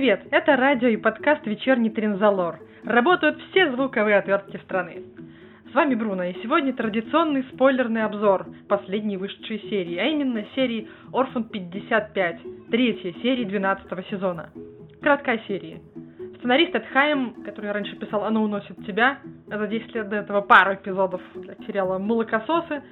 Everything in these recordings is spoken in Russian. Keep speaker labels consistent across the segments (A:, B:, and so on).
A: Привет, это радио и подкаст «Вечерний Тринзалор». Работают все звуковые отвертки страны. С вами Бруно, и сегодня традиционный спойлерный обзор последней вышедшей серии, а именно серии Орфан 55, третьей серии 12 сезона. Краткая серия. Сценарист Эд Хайм, который раньше писал «Оно уносит тебя», за 10 лет до этого пару эпизодов для сериала «Молокососы»,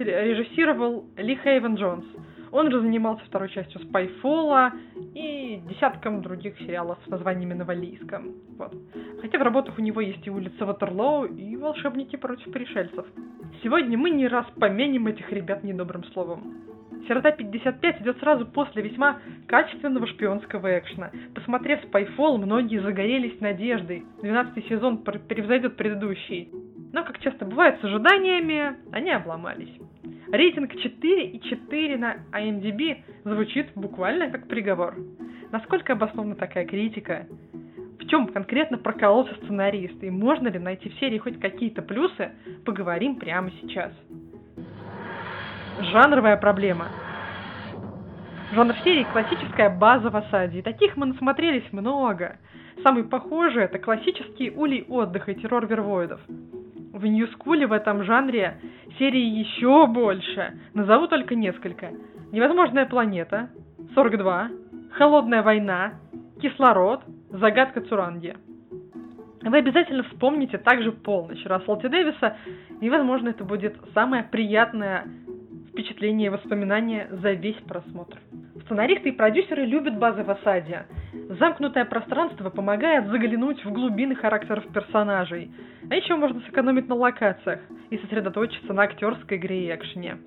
A: режиссировал Ли Хейвен Джонс – он же занимался второй частью Спайфола и десятком других сериалов с названиями на валлийском. Вот. Хотя в работах у него есть и улица Ватерлоу, и волшебники против пришельцев. Сегодня мы не раз поменим этих ребят недобрым словом. Сирота 55 идет сразу после весьма качественного шпионского экшена. Посмотрев Spyfall, многие загорелись надеждой. 12 сезон превзойдет предыдущий. Но, как часто бывает с ожиданиями, они обломались. Рейтинг 4,4 на IMDb звучит буквально как приговор. Насколько обоснована такая критика? В чем конкретно прокололся сценарист? И можно ли найти в серии хоть какие-то плюсы? Поговорим прямо сейчас. Жанровая проблема. Жанр серии классическая база в осаде, и таких мы насмотрелись много. Самый похожий это классический улей отдыха и террор вервоидов. В Ньюскуле в этом жанре серии еще больше. Назову только несколько. Невозможная планета, 42, Холодная война, Кислород, Загадка Цуранги. Вы обязательно вспомните также полночь Расселти Дэвиса, и, возможно, это будет самое приятное впечатление и воспоминание за весь просмотр. Сценаристы и продюсеры любят базы в осаде. Замкнутое пространство помогает заглянуть в глубины характеров персонажей. А еще можно сэкономить на локациях и сосредоточиться на актерской игре и экшене.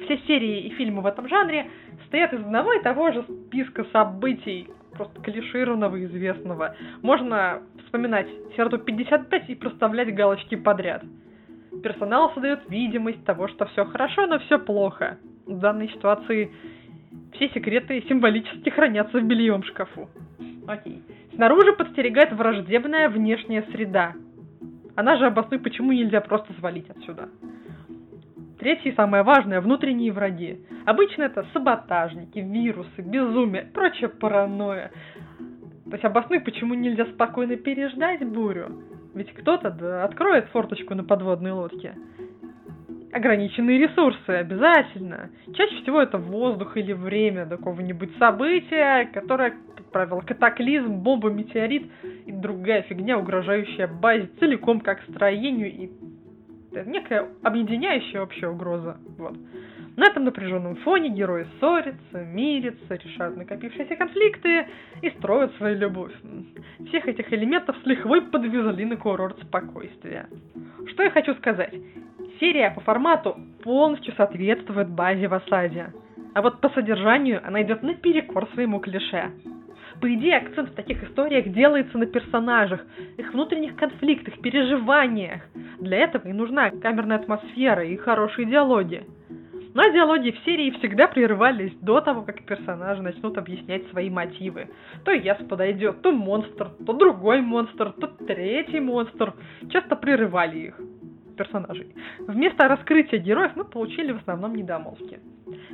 A: Все серии и фильмы в этом жанре стоят из одного и того же списка событий, просто клишированного и известного. Можно вспоминать Сироту 55 и проставлять галочки подряд. Персонал создает видимость того, что все хорошо, но все плохо. В данной ситуации все секреты символически хранятся в бельем шкафу. Окей. Снаружи подстерегает враждебная внешняя среда. Она же обоснует, почему нельзя просто свалить отсюда. Третье и самое важное – внутренние враги. Обычно это саботажники, вирусы, безумие, прочая паранойя. То есть обоснуй, почему нельзя спокойно переждать бурю. Ведь кто-то да, откроет форточку на подводной лодке. Ограниченные ресурсы обязательно. Чаще всего это воздух или время какого-нибудь события, которое правило, катаклизм, бомба, метеорит и другая фигня, угрожающая базе целиком как строению и некая объединяющая общая угроза. Вот. На этом напряженном фоне герои ссорятся, мирятся, решают накопившиеся конфликты и строят свою любовь. Всех этих элементов с лихвой подвезли на курорт спокойствия. Что я хочу сказать? Серия по формату полностью соответствует базе в осаде. А вот по содержанию она идет наперекор своему клише. По идее, акцент в таких историях делается на персонажах, их внутренних конфликтах, переживаниях. Для этого и нужна камерная атмосфера и хорошие диалоги. Но диалоги в серии всегда прерывались до того, как персонажи начнут объяснять свои мотивы. То яс подойдет, то монстр, то другой монстр, то третий монстр. Часто прерывали их персонажей. Вместо раскрытия героев мы получили в основном недомолвки.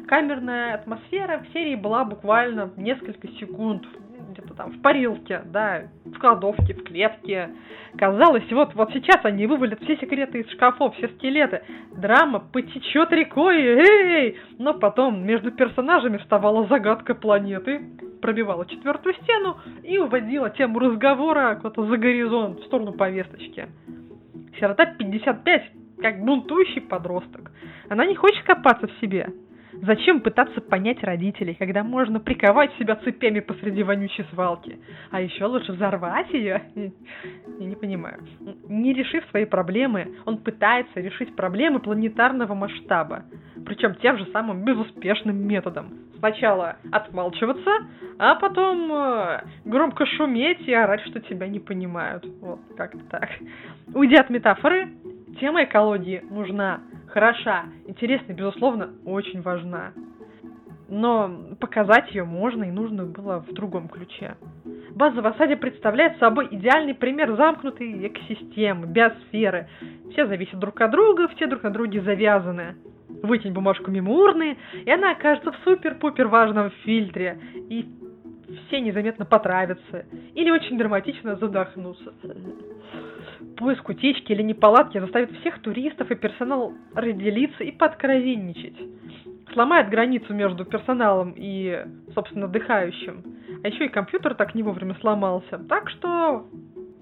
A: Камерная атмосфера в серии была буквально несколько секунд, где-то там в парилке, да, в кладовке, в клетке. Казалось, вот, вот сейчас они вывалят все секреты из шкафов, все скелеты. Драма потечет рекой, эй! Но потом между персонажами вставала загадка планеты, пробивала четвертую стену и уводила тему разговора куда-то за горизонт, в сторону повесточки. Сирота 55, как бунтующий подросток. Она не хочет копаться в себе. Зачем пытаться понять родителей, когда можно приковать себя цепями посреди вонючей свалки? А еще лучше взорвать ее? Я не понимаю. Не решив свои проблемы, он пытается решить проблемы планетарного масштаба. Причем тем же самым безуспешным методом. Сначала отмалчиваться, а потом э, громко шуметь и орать, что тебя не понимают. Вот, как-то так. Уйдя от метафоры, тема экологии нужна хороша, интересна, безусловно, очень важна. Но показать ее можно и нужно было в другом ключе. База в осаде представляет собой идеальный пример замкнутой экосистемы, биосферы. Все зависят друг от друга, все друг на друге завязаны. Вытянь бумажку мимо урны, и она окажется в супер-пупер важном фильтре. И все незаметно потравятся или очень драматично задохнутся. Поиск утечки или неполадки заставит всех туристов и персонал разделиться и подкровенничать. Сломает границу между персоналом и, собственно, отдыхающим. А еще и компьютер так не вовремя сломался. Так что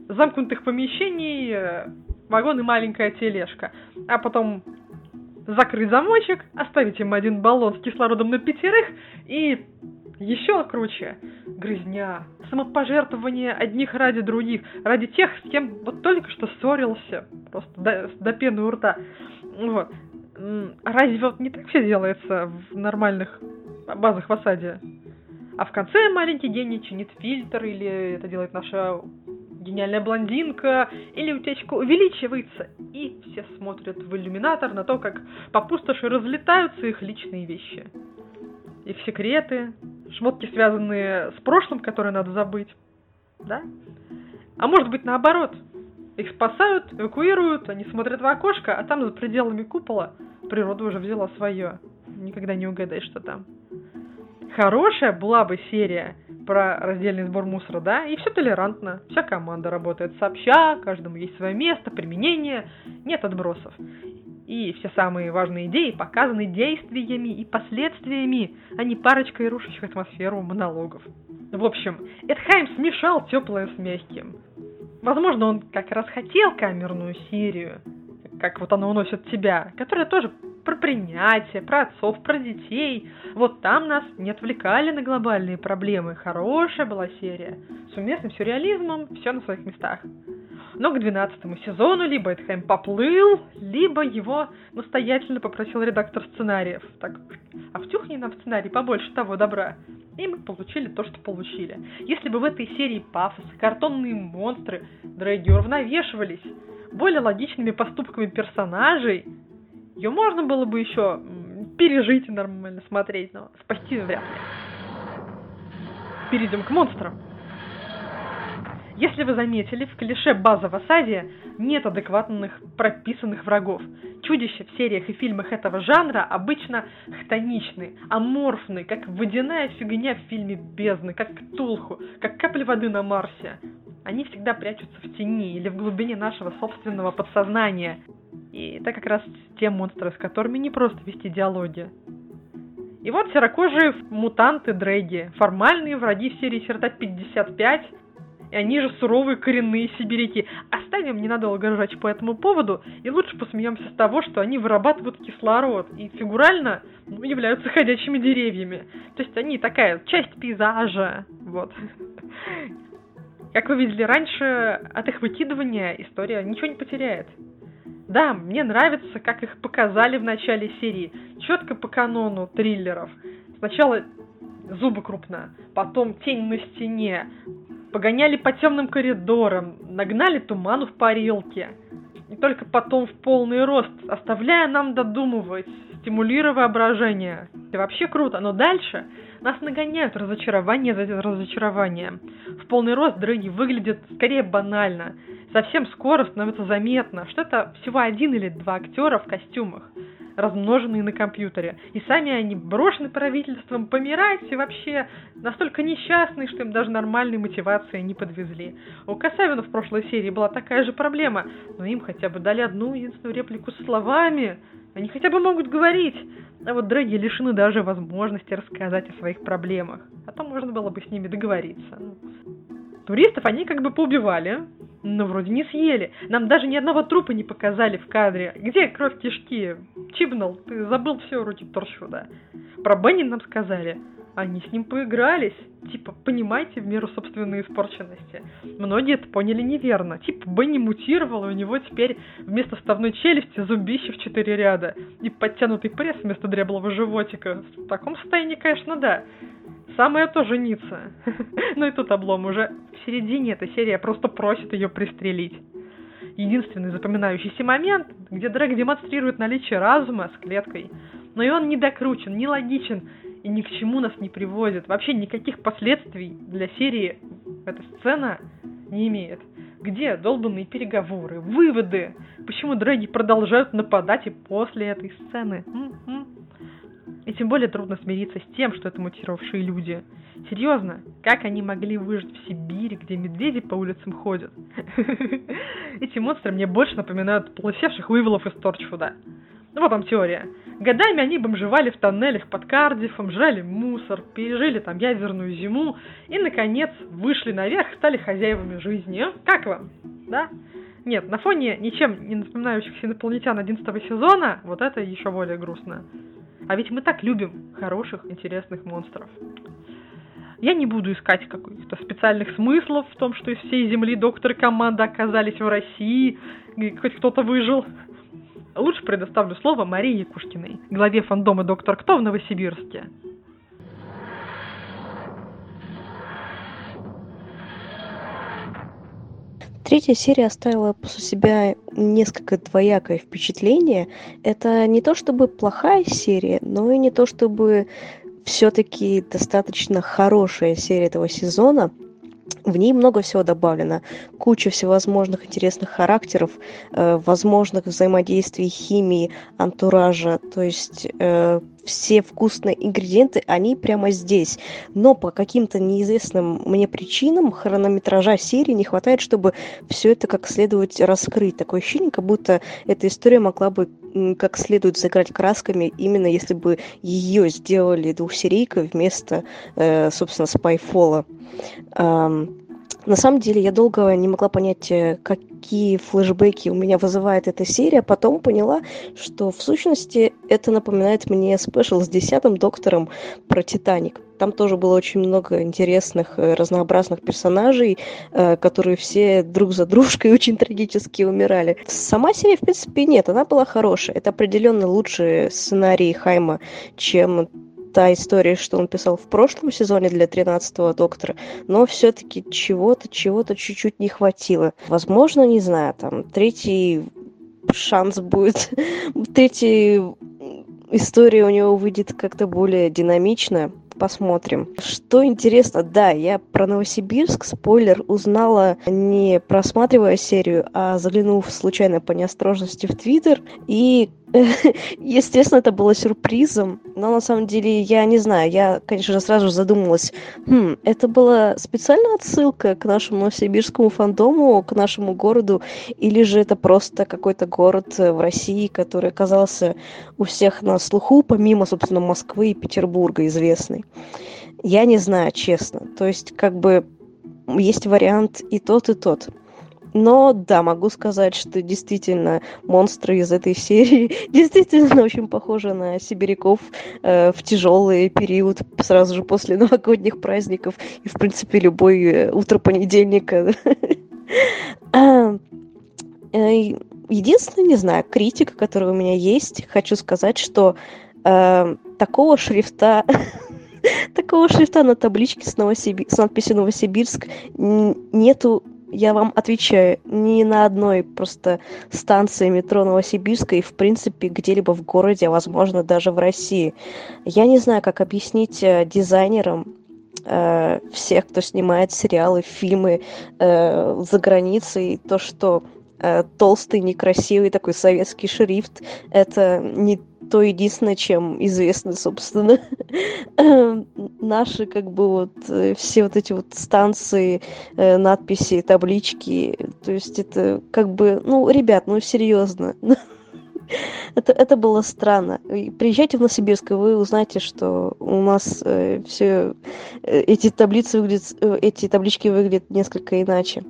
A: замкнутых помещений вагон и маленькая тележка. А потом закрыть замочек, оставить им один баллон с кислородом на пятерых и еще круче грызня, самопожертвование одних ради других, ради тех, с кем вот только что ссорился, просто до, до пены у рта. Вот. Разве вот не так все делается в нормальных базах в осаде? А в конце маленький гений чинит фильтр, или это делает наша гениальная блондинка или утечка увеличивается, и все смотрят в иллюминатор на то, как по пустоши разлетаются их личные вещи. Их секреты, шмотки, связанные с прошлым, которые надо забыть. Да? А может быть наоборот. Их спасают, эвакуируют, они смотрят в окошко, а там за пределами купола природа уже взяла свое. Никогда не угадаешь, что там. Хорошая была бы серия про раздельный сбор мусора, да, и все толерантно, вся команда работает сообща, каждому есть свое место, применение, нет отбросов. И все самые важные идеи показаны действиями и последствиями, а не парочкой рушащих атмосферу монологов. В общем, Эдхайм смешал теплое с мягким. Возможно, он как раз хотел камерную серию, как вот она уносит тебя, которая тоже про принятие, про отцов, про детей. Вот там нас не отвлекали на глобальные проблемы. Хорошая была серия. С уместным сюрреализмом, все на своих местах. Но к двенадцатому сезону либо Эдхэм поплыл, либо его настоятельно попросил редактор сценариев. Так, а втюхни нам в сценарий побольше того добра. И мы получили то, что получили. Если бы в этой серии пафос, картонные монстры, дрэги уравновешивались более логичными поступками персонажей, ее можно было бы еще пережить и нормально смотреть, но спасти вряд ли. Перейдем к монстрам. Если вы заметили, в клише база в осаде нет адекватных прописанных врагов. Чудища в сериях и фильмах этого жанра обычно хтоничны, аморфны, как водяная фигня в фильме «Бездны», как Тулху, как капли воды на Марсе. Они всегда прячутся в тени или в глубине нашего собственного подсознания. И это как раз те монстры, с которыми не просто вести диалоги. И вот серокожие мутанты Дрэги, формальные враги в серии Черта 55, и они же суровые коренные сибиряки. Оставим ненадолго ржач по этому поводу, и лучше посмеемся с того, что они вырабатывают кислород, и фигурально ну, являются ходячими деревьями. То есть они такая часть пейзажа, вот. Как вы видели раньше, от их выкидывания история ничего не потеряет. Да, мне нравится, как их показали в начале серии. Четко по канону триллеров. Сначала зубы крупно, потом тень на стене, погоняли по темным коридорам, нагнали туману в парилке. И только потом в полный рост, оставляя нам додумывать, стимулируя воображение. Это вообще круто, но дальше нас нагоняют разочарование за разочарованием. В полный рост дороги выглядят скорее банально. Совсем скоро становится заметно, что это всего один или два актера в костюмах размноженные на компьютере. И сами они брошены правительством помирать и вообще настолько несчастны, что им даже нормальной мотивации не подвезли. У Касавина в прошлой серии была такая же проблема, но им хотя бы дали одну единственную реплику словами. Они хотя бы могут говорить. А вот драги лишены даже возможности рассказать о своих проблемах. А то можно было бы с ними договориться. Туристов они как бы поубивали, но вроде не съели. Нам даже ни одного трупа не показали в кадре. Где кровь кишки? Чибнул, ты забыл все руки торчу, да. Про Бенни нам сказали. Они с ним поигрались. Типа, понимаете, в меру собственной испорченности. Многие это поняли неверно. Типа, Бенни мутировал, и у него теперь вместо вставной челюсти зубище в четыре ряда. И подтянутый пресс вместо дряблого животика. В таком состоянии, конечно, да. Самое то жениться. Ну и тут облом уже в середине эта серия просто просит ее пристрелить. Единственный запоминающийся момент, где Дрэк демонстрирует наличие разума с клеткой. Но и он не докручен, не логичен и ни к чему нас не приводит. Вообще никаких последствий для серии эта сцена не имеет. Где долбанные переговоры, выводы? Почему дрэги продолжают нападать и после этой сцены? М-м. И тем более трудно смириться с тем, что это мутировавшие люди. Серьезно, как они могли выжить в Сибири, где медведи по улицам ходят? Эти монстры мне больше напоминают полусевших вывелов из Торчфуда. Ну вот там теория. Годами они бомжевали в тоннелях под Кардифом, жрали мусор, пережили там ядерную зиму и, наконец, вышли наверх, стали хозяевами жизни. Как вам? Да? Нет, на фоне ничем не напоминающихся инопланетян 11 сезона, вот это еще более грустно. А ведь мы так любим хороших, интересных монстров. Я не буду искать каких-то специальных смыслов в том, что из всей Земли доктор и команда оказались в России, и хоть кто-то выжил. Лучше предоставлю слово Марии Якушкиной, главе фандома «Доктор Кто» в Новосибирске.
B: Третья серия оставила после себя несколько двоякое впечатление. Это не то чтобы плохая серия, но и не то чтобы все-таки достаточно хорошая серия этого сезона. В ней много всего добавлено. Куча всевозможных интересных характеров, э, возможных взаимодействий химии, антуража. То есть э, все вкусные ингредиенты, они прямо здесь. Но по каким-то неизвестным мне причинам хронометража серии не хватает, чтобы все это как следует раскрыть. Такое ощущение, как будто эта история могла бы как следует сыграть красками, именно если бы ее сделали двухсерийкой вместо, э, собственно, Спайфола. На самом деле я долго не могла понять, э, какие флешбеки у меня вызывает эта серия. Потом поняла, что в сущности это напоминает мне спешл с десятым доктором про Титаник. Там тоже было очень много интересных, э, разнообразных персонажей, э, которые все друг за дружкой очень трагически умирали. Сама серия, в принципе, нет, она была хорошая. Это определенно лучший сценарий Хайма, чем та история, что он писал в прошлом сезоне для 13-го доктора, но все-таки чего-то, чего-то чуть-чуть не хватило. Возможно, не знаю, там, третий шанс будет, третья история у него выйдет как-то более динамичная посмотрим. Что интересно, да, я про Новосибирск, спойлер, узнала не просматривая серию, а заглянув случайно по неосторожности в Твиттер. И Естественно, это было сюрпризом, но на самом деле я не знаю, я, конечно же, сразу задумалась, хм, это была специальная отсылка к нашему новосибирскому фандому, к нашему городу, или же это просто какой-то город э, в России, который оказался у всех на слуху, помимо, собственно, Москвы и Петербурга известный. Я не знаю, честно. То есть, как бы, есть вариант и тот, и тот. Но да, могу сказать, что действительно монстры из этой серии действительно очень похожи на сибиряков э, в тяжелый период сразу же после новогодних праздников и, в принципе, любой э, утро понедельника. А, э, единственное, не знаю, критика, которая у меня есть, хочу сказать, что э, такого шрифта такого шрифта на табличке с, Новосиби... с надписью Новосибирск нету я вам отвечаю, ни на одной просто станции метро Новосибирска и, в принципе, где-либо в городе, а, возможно, даже в России. Я не знаю, как объяснить э, дизайнерам э, всех, кто снимает сериалы, фильмы э, за границей, то, что э, толстый, некрасивый такой советский шрифт, это не то единственное, чем известны, собственно, наши, как бы, вот, э, все вот эти вот станции, э, надписи, таблички, то есть это, как бы, ну, ребят, ну, серьезно, это, это было странно. Приезжайте в Новосибирск, и вы узнаете, что у нас э, все э, эти таблицы выглядят, эти таблички выглядят несколько иначе.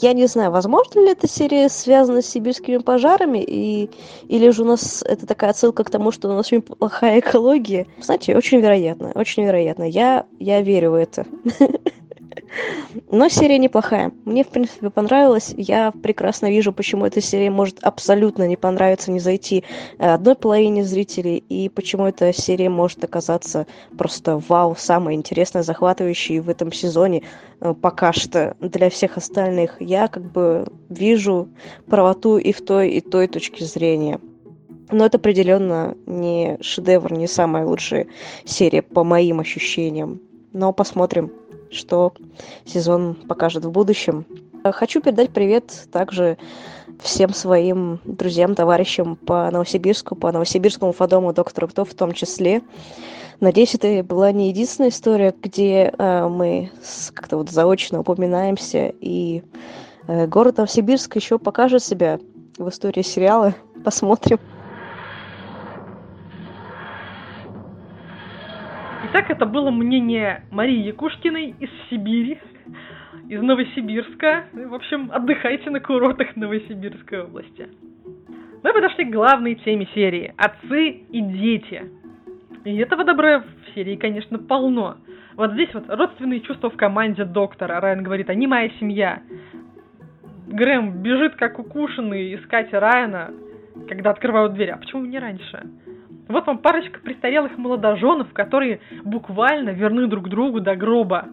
B: Я не знаю, возможно ли эта серия связана с сибирскими пожарами, и... или же у нас это такая отсылка к тому, что у нас очень плохая экология. Знаете, очень вероятно, очень вероятно. Я, я верю в это. Но серия неплохая. Мне, в принципе, понравилась. Я прекрасно вижу, почему эта серия может абсолютно не понравиться, не зайти э, одной половине зрителей, и почему эта серия может оказаться просто вау, самой интересной, захватывающей в этом сезоне э, пока что для всех остальных. Я как бы вижу правоту и в той, и той точке зрения. Но это определенно не шедевр, не самая лучшая серия по моим ощущениям. Но посмотрим что сезон покажет в будущем. Хочу передать привет также всем своим друзьям, товарищам по Новосибирску, по Новосибирскому фадому доктора Кто в том числе. Надеюсь, это была не единственная история, где э, мы как-то вот заочно упоминаемся, и э, город Новосибирск еще покажет себя в истории сериала. Посмотрим.
A: Итак, это было мнение Марии Якушкиной из Сибири, из Новосибирска. В общем, отдыхайте на курортах Новосибирской области. Мы подошли к главной теме серии – отцы и дети. И этого добра в серии, конечно, полно. Вот здесь вот родственные чувства в команде доктора. Райан говорит, они моя семья. Грэм бежит как укушенный искать Райана, когда открывают дверь. А почему не раньше? Вот вам парочка престарелых молодоженов, которые буквально верны друг другу до гроба.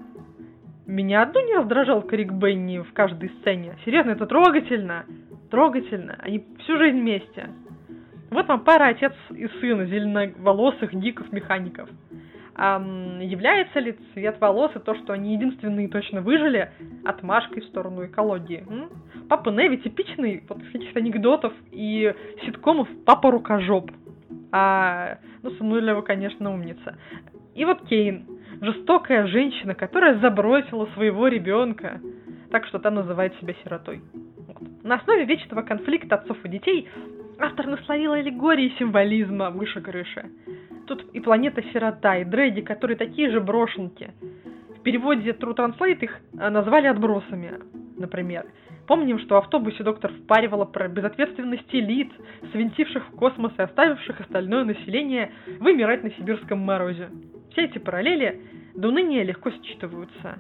A: Меня одну не раздражал Крик Бенни в каждой сцене. Серьезно, это трогательно. Трогательно. Они всю жизнь вместе. Вот вам пара отец и сын зеленоволосых диков-механиков. А является ли цвет волос и то, что они единственные точно выжили, отмашкой в сторону экологии? М? Папа Неви типичный вот из каких-то анекдотов и ситкомов папа рукожоп. А, ну, Самуэлева, конечно, умница. И вот Кейн, жестокая женщина, которая забросила своего ребенка, так что та называет себя сиротой. Вот. На основе вечного конфликта отцов и детей автор наслоил аллегории символизма выше крыши. Тут и планета-сирота, и дрэги, которые такие же брошенки. В переводе True Translate их э, назвали отбросами, например. Помним, что в автобусе доктор впаривала про безответственность элит, свинтивших в космос и оставивших остальное население вымирать на сибирском морозе. Все эти параллели до уныния легко считываются.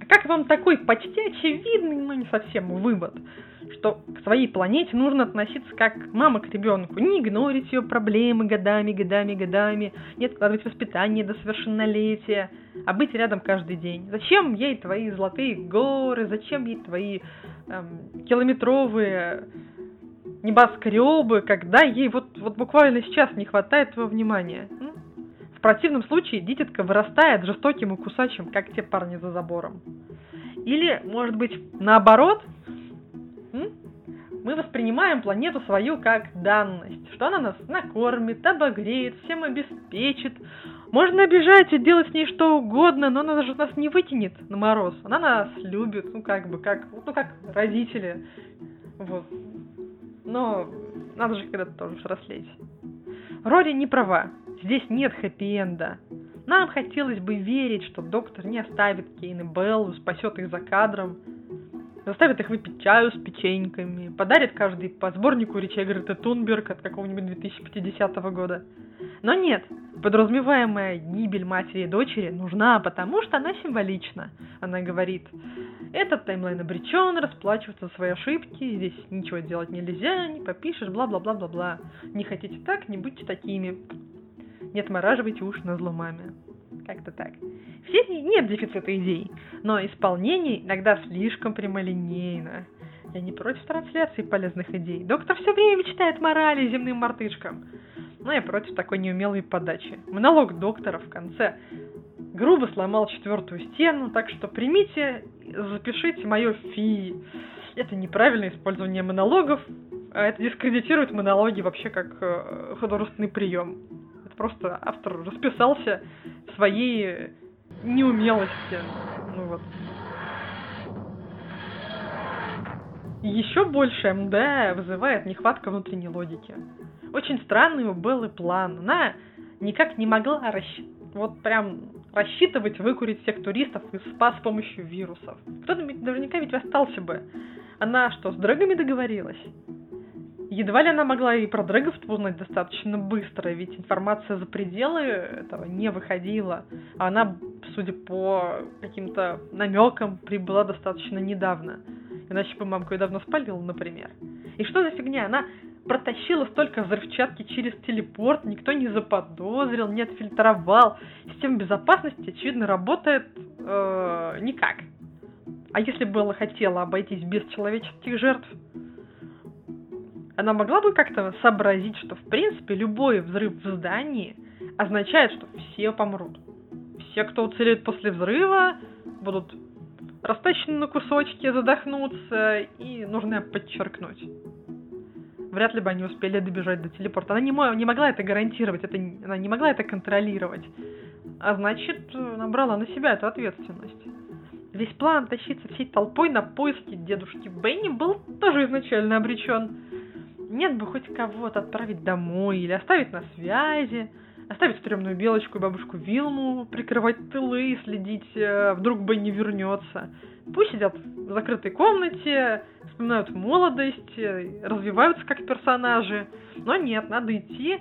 A: А как вам такой почти очевидный, но не совсем вывод, что к своей планете нужно относиться как мама к ребенку, не игнорить ее проблемы годами, годами, годами, не откладывать воспитание до совершеннолетия, а быть рядом каждый день. Зачем ей твои золотые горы, зачем ей твои эм, километровые небоскребы, когда ей вот, вот буквально сейчас не хватает твоего внимания? В противном случае дитятка вырастает жестоким и кусачим, как те парни за забором. Или, может быть, наоборот, мы воспринимаем планету свою как данность, что она нас накормит, обогреет, всем обеспечит. Можно обижать и делать с ней что угодно, но она даже нас не вытянет на мороз. Она нас любит, ну как бы, как, ну как родители. Вот. Но надо же когда-то тоже взрослеть. Рори не права. Здесь нет хэппи-энда. Нам хотелось бы верить, что доктор не оставит Кейн и Беллу, спасет их за кадром, заставит их выпить чаю с печеньками, подарит каждый по сборнику речей Греты Тунберг от какого-нибудь 2050 года. Но нет, подразумеваемая гибель матери и дочери нужна, потому что она символична. Она говорит, этот таймлайн обречен расплачиваться за свои ошибки, здесь ничего делать нельзя, не попишешь, бла-бла-бла-бла-бла. Не хотите так, не будьте такими. Не отмораживайте уши на зло маме. Как-то так. В серии нет дефицита идей, но исполнение иногда слишком прямолинейно. Я не против трансляции полезных идей. Доктор все время мечтает морали земным мартышкам. Но я против такой неумелой подачи. Монолог доктора в конце грубо сломал четвертую стену, так что примите, запишите мое фи. Это неправильное использование монологов, а это дискредитирует монологи вообще как э, художественный прием. Это просто автор расписался своей неумелости. Ну вот. Еще больше МД вызывает нехватка внутренней логики. Очень странный у Беллы план. Она никак не могла расщ... вот прям рассчитывать выкурить всех туристов из спа с помощью вирусов. Кто-то наверняка ведь остался бы. Она что, с дрэгами договорилась? Едва ли она могла и про дрэгов узнать достаточно быстро, ведь информация за пределы этого не выходила. А она, судя по каким-то намекам, прибыла достаточно недавно. Иначе бы мамку ее давно спалила, например. И что за фигня? Она протащила столько взрывчатки через телепорт, никто не заподозрил, не отфильтровал. Система безопасности, очевидно, работает э, никак. А если Белла хотела обойтись без человеческих жертв, она могла бы как-то сообразить, что в принципе любой взрыв в здании означает, что все помрут. Все, кто уцелеет после взрыва, будут растащены на кусочки, задохнуться, и нужно подчеркнуть. Вряд ли бы они успели добежать до телепорта. Она не, не могла это гарантировать, это, она не могла это контролировать. А значит, набрала на себя эту ответственность. Весь план тащиться всей толпой на поиски дедушки Бенни был тоже изначально обречен. Нет бы хоть кого-то отправить домой или оставить на связи, оставить стрёмную белочку и бабушку Вилму, прикрывать тылы и следить, э, вдруг Бенни вернется. Пусть сидят в закрытой комнате, вспоминают молодость, э, развиваются как персонажи. Но нет, надо идти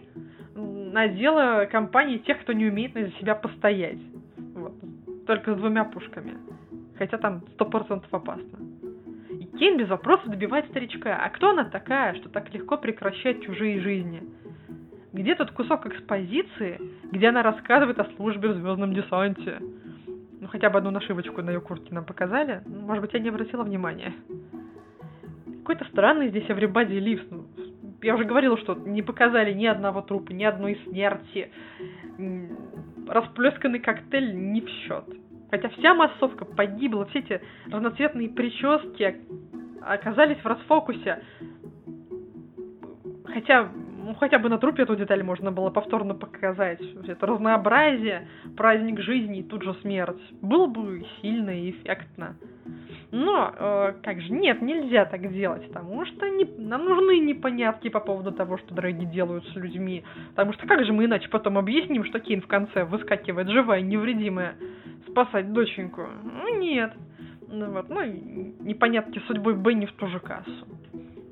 A: на дело компании тех, кто не умеет на себя постоять. Вот. Только с двумя пушками. Хотя там сто процентов опасно. Кейн без вопроса добивает старичка. А кто она такая, что так легко прекращает чужие жизни? Где тот кусок экспозиции, где она рассказывает о службе в звездном десанте? Ну, хотя бы одну нашивочку на ее куртке нам показали. Ну, может быть, я не обратила внимания. Какой-то странный здесь Everybody Lives. Ну, я уже говорила, что не показали ни одного трупа, ни одной смерти. Расплесканный коктейль не в счет. Хотя вся массовка погибла, все эти разноцветные прически оказались в расфокусе. Хотя, ну, хотя бы на трупе эту деталь можно было повторно показать. Это разнообразие, праздник жизни и тут же смерть. Было бы сильно и эффектно. Но, э, как же, нет, нельзя так делать, потому что не, нам нужны непонятки по поводу того, что дороги делают с людьми. Потому что как же мы иначе потом объясним, что Кейн в конце выскакивает живая, невредимая, спасать доченьку? Ну, нет. Ну, вот, ну, непонятки судьбой Бенни в ту же кассу.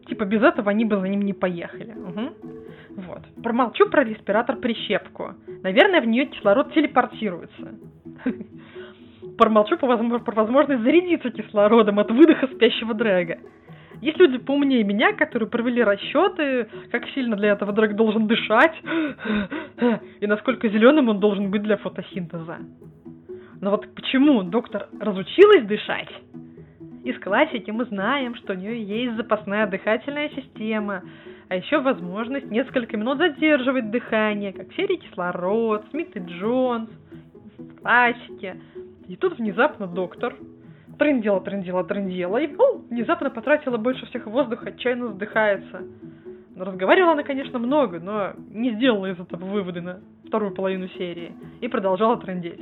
A: Типа без этого они бы за ним не поехали. Угу. Вот. Промолчу про респиратор-прищепку. Наверное, в нее кислород телепортируется. Промолчу про возможность зарядиться кислородом от выдоха спящего дрэга. Есть люди поумнее меня, которые провели расчеты, как сильно для этого дрэг должен дышать, и насколько зеленым он должен быть для фотосинтеза. Но вот почему доктор разучилась дышать? Из классики мы знаем, что у нее есть запасная дыхательная система, а еще возможность несколько минут задерживать дыхание, как в серии «Кислород», «Смит и Джонс», в. И тут внезапно доктор трындела, трындела, трындела, и о, внезапно потратила больше всех воздуха, отчаянно вздыхается. Но разговаривала она, конечно, много, но не сделала из этого выводы на вторую половину серии и продолжала трындеть.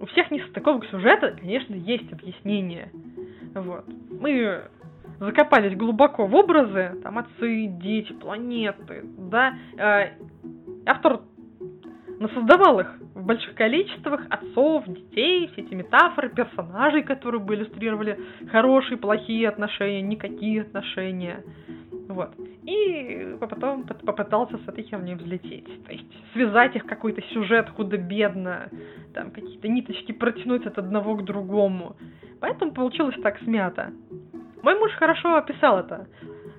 A: У всех несостыковок сюжета, конечно, есть объяснение. Вот. Мы закопались глубоко в образы, там отцы, дети, планеты, да. Э, автор насоздавал их в больших количествах, отцов, детей, все эти метафоры, персонажей, которые бы иллюстрировали хорошие, плохие отношения, никакие отношения. Вот. И потом попытался с этой херней взлететь. То есть связать их какой-то сюжет худо-бедно, там какие-то ниточки протянуть от одного к другому. Поэтому получилось так смято. Мой муж хорошо описал это.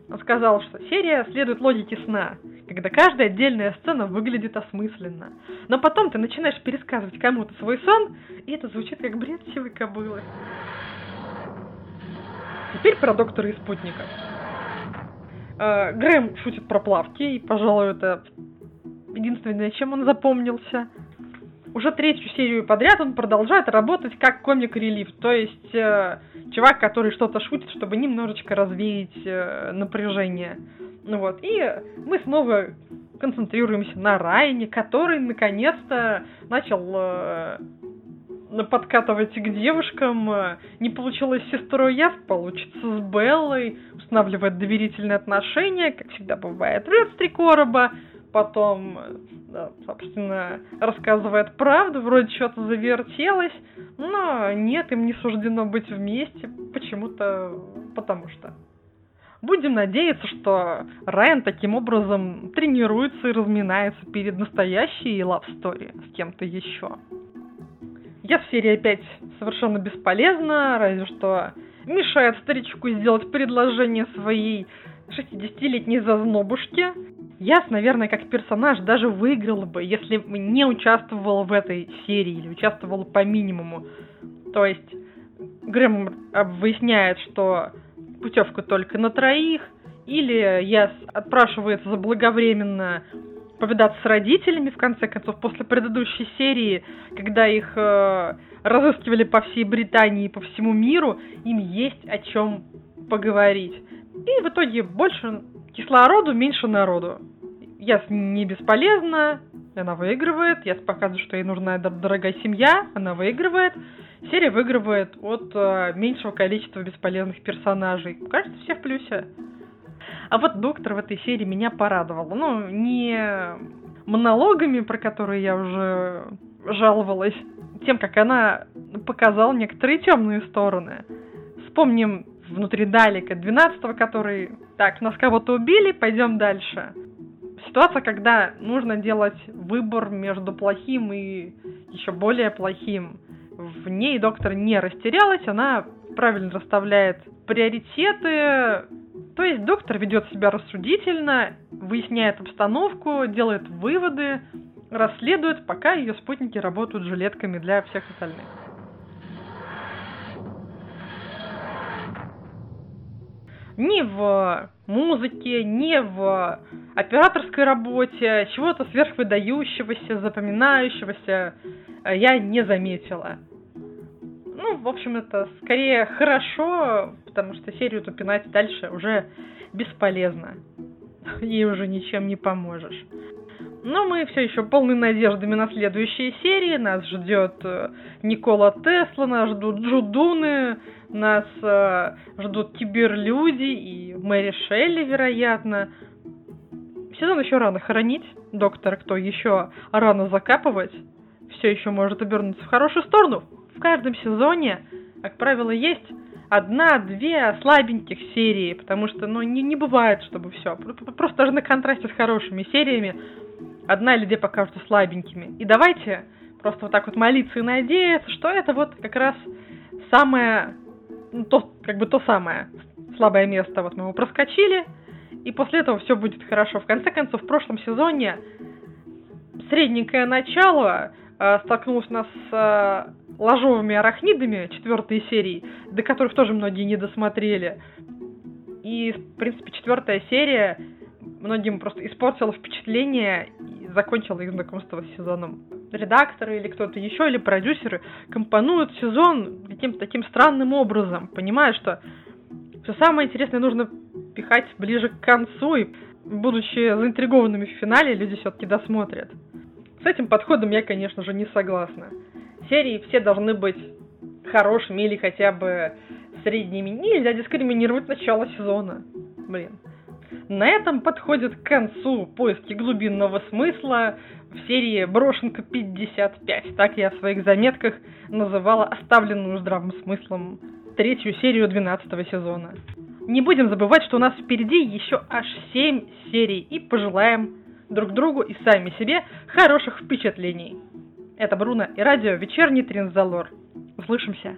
A: Он сказал, что серия следует логике сна, когда каждая отдельная сцена выглядит осмысленно. Но потом ты начинаешь пересказывать кому-то свой сон, и это звучит как бред сивой кобылы. Теперь про доктора и спутников. Э, Грэм шутит про плавки, и, пожалуй, это единственное, чем он запомнился. Уже третью серию подряд он продолжает работать как комик-релив, то есть э, чувак, который что-то шутит, чтобы немножечко развеять э, напряжение. Ну вот, и мы снова концентрируемся на Райне, который наконец-то начал э, подкатывать к девушкам. Не получилось с сестрой Яв, получится с Беллой. Устанавливает доверительные отношения, как всегда бывает. Рвет три короба. Потом, да, собственно, рассказывает правду, вроде что-то завертелось, но нет, им не суждено быть вместе, почему-то, потому что. Будем надеяться, что Райан таким образом тренируется и разминается перед настоящей love story с кем-то еще. Я в серии опять совершенно бесполезна, разве что мешает старичку сделать предложение своей 60-летней зазнобушке. Я, наверное, как персонаж даже выиграла бы, если бы не участвовала в этой серии или участвовала по минимуму. То есть Грэм выясняет, что путевка только на троих, или я отпрашивается заблаговременно повидаться с родителями, в конце концов, после предыдущей серии, когда их э, разыскивали по всей Британии и по всему миру, им есть о чем поговорить. И в итоге больше кислороду, меньше народу. Яс не бесполезна, она выигрывает. Яс показывает, что ей нужна дорогая семья, она выигрывает. Серия выигрывает от э, меньшего количества бесполезных персонажей. Кажется, все в плюсе. А вот доктор в этой серии меня порадовал. Ну, не монологами, про которые я уже жаловалась, тем, как она показала некоторые темные стороны. Вспомним внутри Далика 12 который... Так, нас кого-то убили, пойдем дальше. Ситуация, когда нужно делать выбор между плохим и еще более плохим. В ней доктор не растерялась, она правильно расставляет приоритеты. То есть доктор ведет себя рассудительно, выясняет обстановку, делает выводы, расследует, пока ее спутники работают жилетками для всех остальных. ни в музыке, ни в операторской работе чего-то сверхвыдающегося, запоминающегося э, я не заметила. Ну, в общем, это скорее хорошо, потому что серию эту пинать дальше уже бесполезно. Ей уже ничем не поможешь. Но мы все еще полны надеждами на следующие серии. Нас ждет э, Никола Тесла, нас ждут Джудуны, нас э, ждут киберлюди и Мэри Шелли, вероятно. Сезон еще рано хоронить. Доктор, кто еще рано закапывать. Все еще может обернуться в хорошую сторону. Каждом сезоне, как правило, есть одна-две слабеньких серии, потому что, ну, не, не бывает, чтобы все. Просто даже на контрасте с хорошими сериями одна или две покажутся слабенькими. И давайте просто вот так вот молиться и надеяться, что это вот как раз самое, ну, то, как бы то самое слабое место, вот мы его проскочили, и после этого все будет хорошо. В конце концов, в прошлом сезоне средненькое начало э, столкнулось нас с э, ложовыми арахнидами четвертой серии, до которых тоже многие не досмотрели. И, в принципе, четвертая серия многим просто испортила впечатление и закончила их знакомство с сезоном. Редакторы или кто-то еще, или продюсеры компонуют сезон каким-то таким странным образом, понимая, что все самое интересное нужно пихать ближе к концу, и будучи заинтригованными в финале, люди все-таки досмотрят. С этим подходом я, конечно же, не согласна. Серии все должны быть хорошими или хотя бы средними. Нельзя дискриминировать начало сезона. Блин. На этом подходит к концу поиски глубинного смысла в серии «Брошенка 55». Так я в своих заметках называла оставленную здравым смыслом третью серию 12 сезона. Не будем забывать, что у нас впереди еще аж 7 серий, и пожелаем друг другу и сами себе хороших впечатлений. Это Бруно и радио «Вечерний Тринзалор». Услышимся!